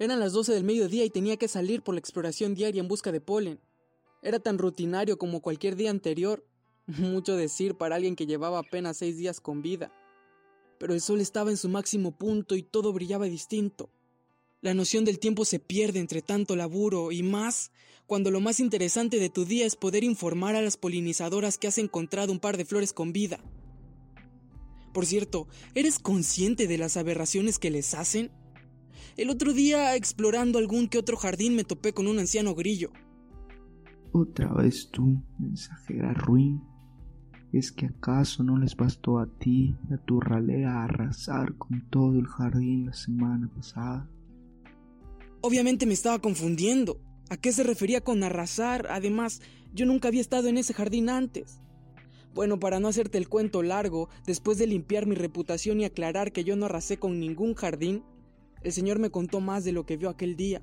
Eran las 12 del mediodía y tenía que salir por la exploración diaria en busca de polen. Era tan rutinario como cualquier día anterior, mucho decir para alguien que llevaba apenas seis días con vida. Pero el sol estaba en su máximo punto y todo brillaba distinto. La noción del tiempo se pierde entre tanto laburo y más cuando lo más interesante de tu día es poder informar a las polinizadoras que has encontrado un par de flores con vida. Por cierto, ¿eres consciente de las aberraciones que les hacen? El otro día, explorando algún que otro jardín, me topé con un anciano grillo. Otra vez tú, mensajera ruin. ¿Es que acaso no les bastó a ti y a tu ralea arrasar con todo el jardín la semana pasada? Obviamente me estaba confundiendo. ¿A qué se refería con arrasar? Además, yo nunca había estado en ese jardín antes. Bueno, para no hacerte el cuento largo, después de limpiar mi reputación y aclarar que yo no arrasé con ningún jardín, el señor me contó más de lo que vio aquel día.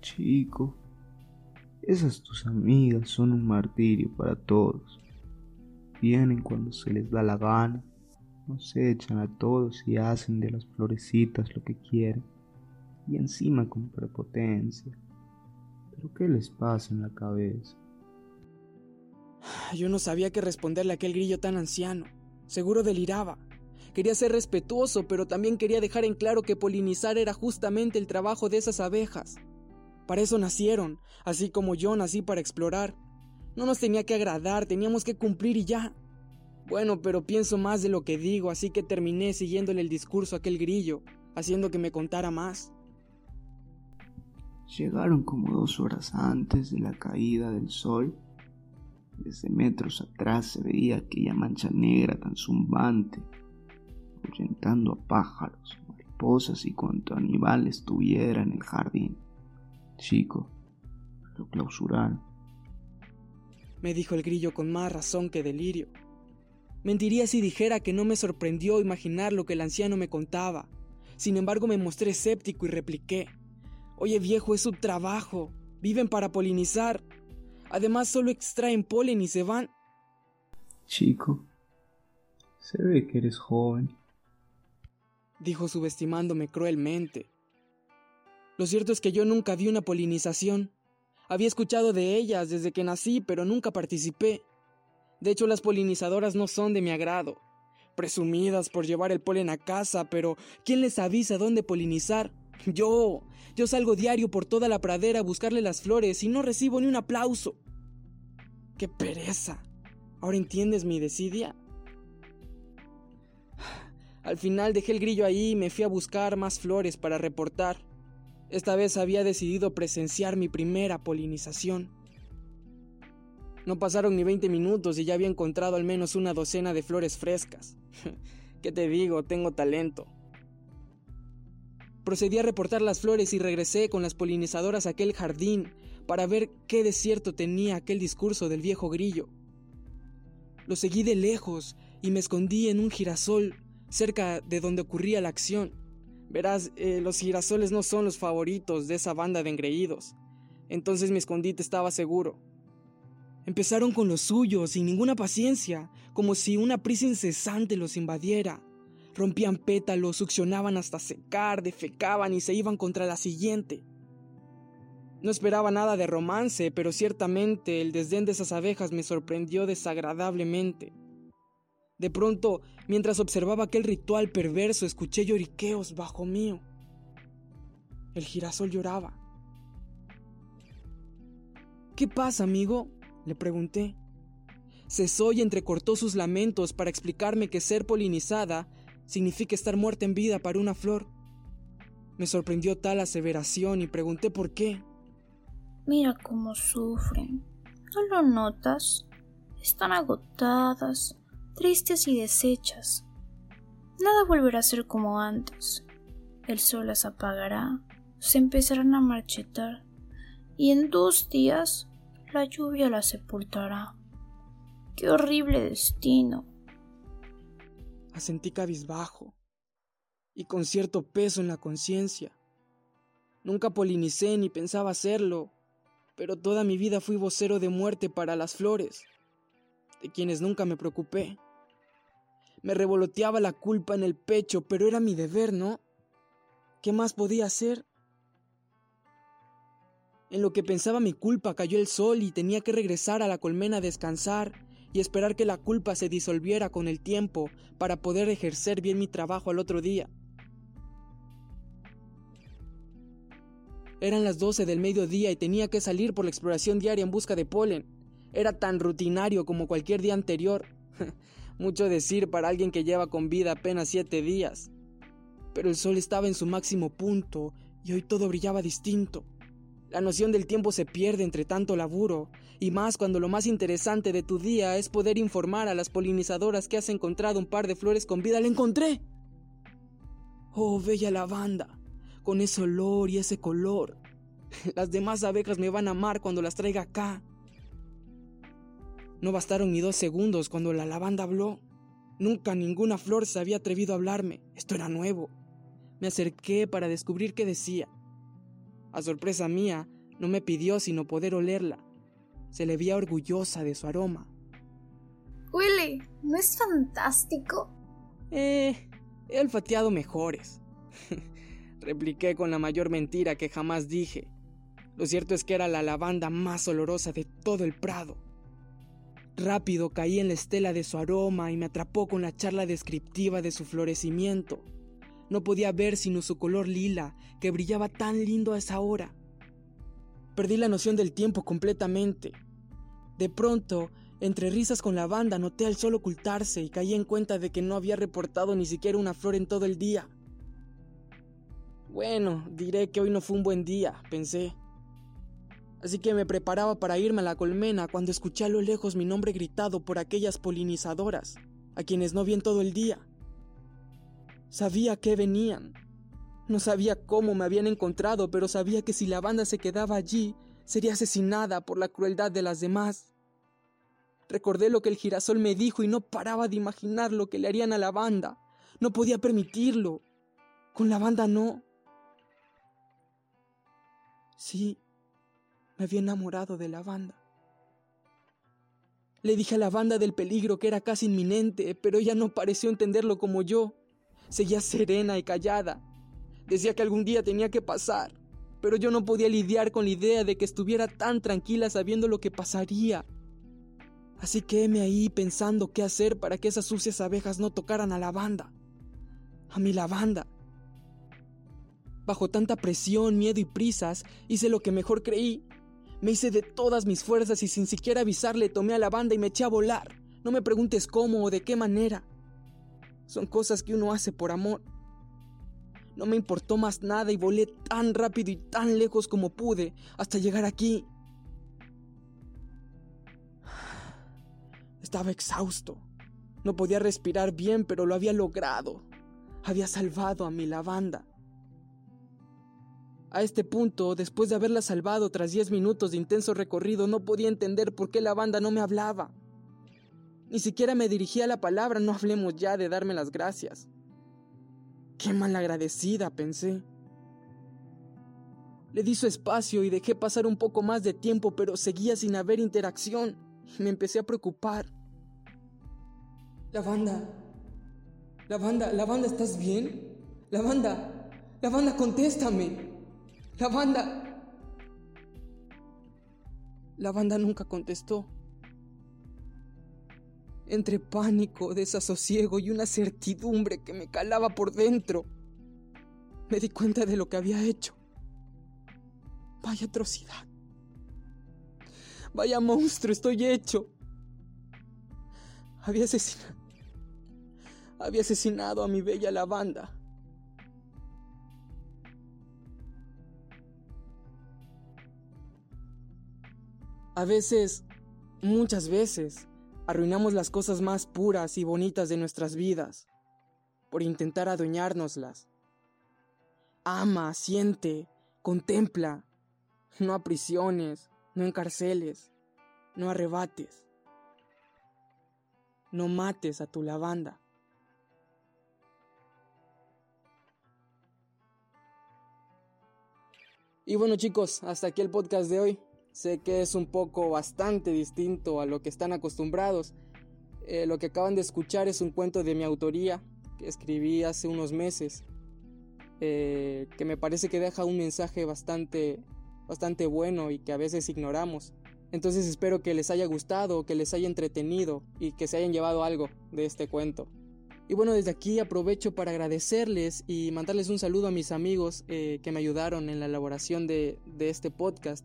Chico, esas tus amigas son un martirio para todos. Vienen cuando se les da la gana, nos echan a todos y hacen de las florecitas lo que quieren, y encima con prepotencia. ¿Pero qué les pasa en la cabeza? Yo no sabía qué responderle a aquel grillo tan anciano. Seguro deliraba. Quería ser respetuoso, pero también quería dejar en claro que polinizar era justamente el trabajo de esas abejas. Para eso nacieron, así como yo nací para explorar. No nos tenía que agradar, teníamos que cumplir y ya. Bueno, pero pienso más de lo que digo, así que terminé siguiéndole el discurso a aquel grillo, haciendo que me contara más. Llegaron como dos horas antes de la caída del sol. Desde metros atrás se veía aquella mancha negra tan zumbante, ahuyentando a pájaros, mariposas y cuanto animal estuviera en el jardín. Chico, lo clausuraron. Me dijo el grillo con más razón que delirio. Mentiría si dijera que no me sorprendió imaginar lo que el anciano me contaba. Sin embargo, me mostré escéptico y repliqué. Oye viejo, es su trabajo. Viven para polinizar. Además solo extraen polen y se van. Chico, se ve que eres joven. Dijo subestimándome cruelmente. Lo cierto es que yo nunca vi una polinización. Había escuchado de ellas desde que nací, pero nunca participé. De hecho, las polinizadoras no son de mi agrado. Presumidas por llevar el polen a casa, pero ¿quién les avisa dónde polinizar? Yo, yo salgo diario por toda la pradera a buscarle las flores y no recibo ni un aplauso. ¡Qué pereza! ¿Ahora entiendes mi desidia? Al final dejé el grillo ahí y me fui a buscar más flores para reportar. Esta vez había decidido presenciar mi primera polinización. No pasaron ni 20 minutos y ya había encontrado al menos una docena de flores frescas. ¿Qué te digo? Tengo talento. Procedí a reportar las flores y regresé con las polinizadoras a aquel jardín para ver qué desierto tenía aquel discurso del viejo grillo. Lo seguí de lejos y me escondí en un girasol cerca de donde ocurría la acción. Verás, eh, los girasoles no son los favoritos de esa banda de engreídos. Entonces mi escondite estaba seguro. Empezaron con los suyos, sin ninguna paciencia, como si una prisa incesante los invadiera. Rompían pétalos, succionaban hasta secar, defecaban y se iban contra la siguiente. No esperaba nada de romance, pero ciertamente el desdén de esas abejas me sorprendió desagradablemente. De pronto, mientras observaba aquel ritual perverso, escuché lloriqueos bajo mío. El girasol lloraba. ¿Qué pasa, amigo? le pregunté. Cesó y entrecortó sus lamentos para explicarme que ser polinizada significa estar muerta en vida para una flor. Me sorprendió tal aseveración y pregunté por qué. Mira cómo sufren. ¿No lo notas? Están agotadas, tristes y deshechas. Nada volverá a ser como antes. El sol las apagará, se empezarán a marchitar, y en dos días la lluvia las sepultará. ¡Qué horrible destino! Asentí cabizbajo y con cierto peso en la conciencia. Nunca polinicé ni pensaba hacerlo, pero toda mi vida fui vocero de muerte para las flores, de quienes nunca me preocupé. Me revoloteaba la culpa en el pecho, pero era mi deber, ¿no? ¿Qué más podía hacer? En lo que pensaba mi culpa cayó el sol y tenía que regresar a la colmena a descansar y esperar que la culpa se disolviera con el tiempo para poder ejercer bien mi trabajo al otro día. Eran las 12 del mediodía y tenía que salir por la exploración diaria en busca de polen. Era tan rutinario como cualquier día anterior. Mucho decir para alguien que lleva con vida apenas siete días. Pero el sol estaba en su máximo punto y hoy todo brillaba distinto. La noción del tiempo se pierde entre tanto laburo, y más cuando lo más interesante de tu día es poder informar a las polinizadoras que has encontrado un par de flores con vida. ¡La encontré! Oh, bella lavanda, con ese olor y ese color. Las demás abejas me van a amar cuando las traiga acá. No bastaron ni dos segundos cuando la lavanda habló. Nunca ninguna flor se había atrevido a hablarme. Esto era nuevo. Me acerqué para descubrir qué decía. A sorpresa mía, no me pidió sino poder olerla. Se le veía orgullosa de su aroma. Huele, ¿no es fantástico? Eh, he olfateado mejores. Repliqué con la mayor mentira que jamás dije. Lo cierto es que era la lavanda más olorosa de todo el prado. Rápido caí en la estela de su aroma y me atrapó con la charla descriptiva de su florecimiento. No podía ver sino su color lila, que brillaba tan lindo a esa hora. Perdí la noción del tiempo completamente. De pronto, entre risas con la banda, noté al sol ocultarse y caí en cuenta de que no había reportado ni siquiera una flor en todo el día. Bueno, diré que hoy no fue un buen día, pensé. Así que me preparaba para irme a la colmena cuando escuché a lo lejos mi nombre gritado por aquellas polinizadoras, a quienes no vi en todo el día. Sabía que venían. No sabía cómo me habían encontrado, pero sabía que si la banda se quedaba allí, sería asesinada por la crueldad de las demás. Recordé lo que el girasol me dijo y no paraba de imaginar lo que le harían a la banda. No podía permitirlo. Con la banda no. Sí, me había enamorado de la banda. Le dije a la banda del peligro que era casi inminente, pero ella no pareció entenderlo como yo. Seguía serena y callada. Decía que algún día tenía que pasar, pero yo no podía lidiar con la idea de que estuviera tan tranquila sabiendo lo que pasaría. Así que me ahí pensando qué hacer para que esas sucias abejas no tocaran a la banda. A mi lavanda. Bajo tanta presión, miedo y prisas, hice lo que mejor creí. Me hice de todas mis fuerzas y sin siquiera avisarle tomé a la banda y me eché a volar. No me preguntes cómo o de qué manera. Son cosas que uno hace por amor. No me importó más nada y volé tan rápido y tan lejos como pude hasta llegar aquí. Estaba exhausto. No podía respirar bien, pero lo había logrado. Había salvado a mi lavanda. A este punto, después de haberla salvado tras diez minutos de intenso recorrido, no podía entender por qué la banda no me hablaba. Ni siquiera me dirigía la palabra, no hablemos ya de darme las gracias. Qué malagradecida, pensé. Le di su espacio y dejé pasar un poco más de tiempo, pero seguía sin haber interacción y me empecé a preocupar. La banda. La banda, la banda, ¿estás bien? La banda, la banda, contéstame. La banda. La banda nunca contestó. Entre pánico, desasosiego y una certidumbre que me calaba por dentro, me di cuenta de lo que había hecho. Vaya atrocidad. Vaya monstruo estoy hecho. Había asesinado. Había asesinado a mi bella lavanda. A veces, muchas veces, arruinamos las cosas más puras y bonitas de nuestras vidas por intentar adueñárnoslas. Ama, siente, contempla, no aprisiones, no encarceles, no arrebates, no mates a tu lavanda. Y bueno chicos, hasta aquí el podcast de hoy. Sé que es un poco bastante distinto a lo que están acostumbrados. Eh, lo que acaban de escuchar es un cuento de mi autoría que escribí hace unos meses. eh, que me parece que deja un mensaje bastante, bastante bueno y que a veces ignoramos. Entonces espero que les haya gustado, que les haya entretenido y que se hayan llevado algo de este cuento. Y bueno, desde aquí aprovecho para agradecerles y mandarles un saludo a mis amigos eh, que me ayudaron en la elaboración de, este podcast.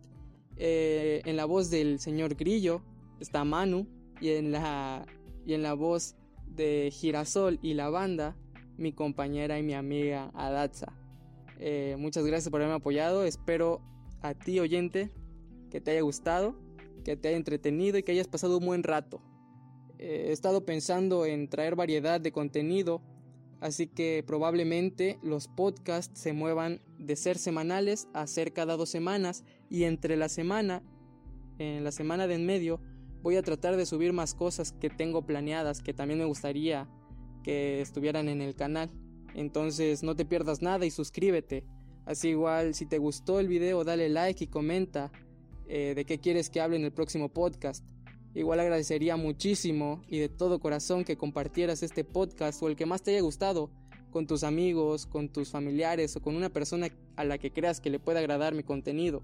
Eh, en la voz del señor Grillo está Manu y en la, y en la voz de Girasol y la banda, mi compañera y mi amiga Adatza. Eh, muchas gracias por haberme apoyado. Espero a ti, oyente, que te haya gustado, que te haya entretenido y que hayas pasado un buen rato. Eh, he estado pensando en traer variedad de contenido, así que probablemente los podcasts se muevan de ser semanales a ser cada dos semanas y entre la semana, en la semana de en medio, voy a tratar de subir más cosas que tengo planeadas que también me gustaría que estuvieran en el canal. Entonces no te pierdas nada y suscríbete. Así igual si te gustó el video dale like y comenta eh, de qué quieres que hable en el próximo podcast. Igual agradecería muchísimo y de todo corazón que compartieras este podcast o el que más te haya gustado con tus amigos, con tus familiares o con una persona a la que creas que le pueda agradar mi contenido.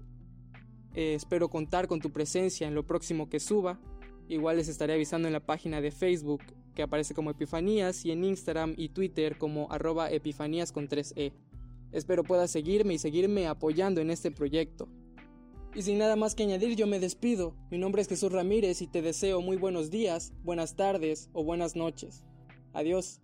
Eh, espero contar con tu presencia en lo próximo que suba. Igual les estaré avisando en la página de Facebook que aparece como Epifanías y en Instagram y Twitter como arroba epifanías con 3e. Espero puedas seguirme y seguirme apoyando en este proyecto. Y sin nada más que añadir yo me despido. Mi nombre es Jesús Ramírez y te deseo muy buenos días, buenas tardes o buenas noches. Adiós.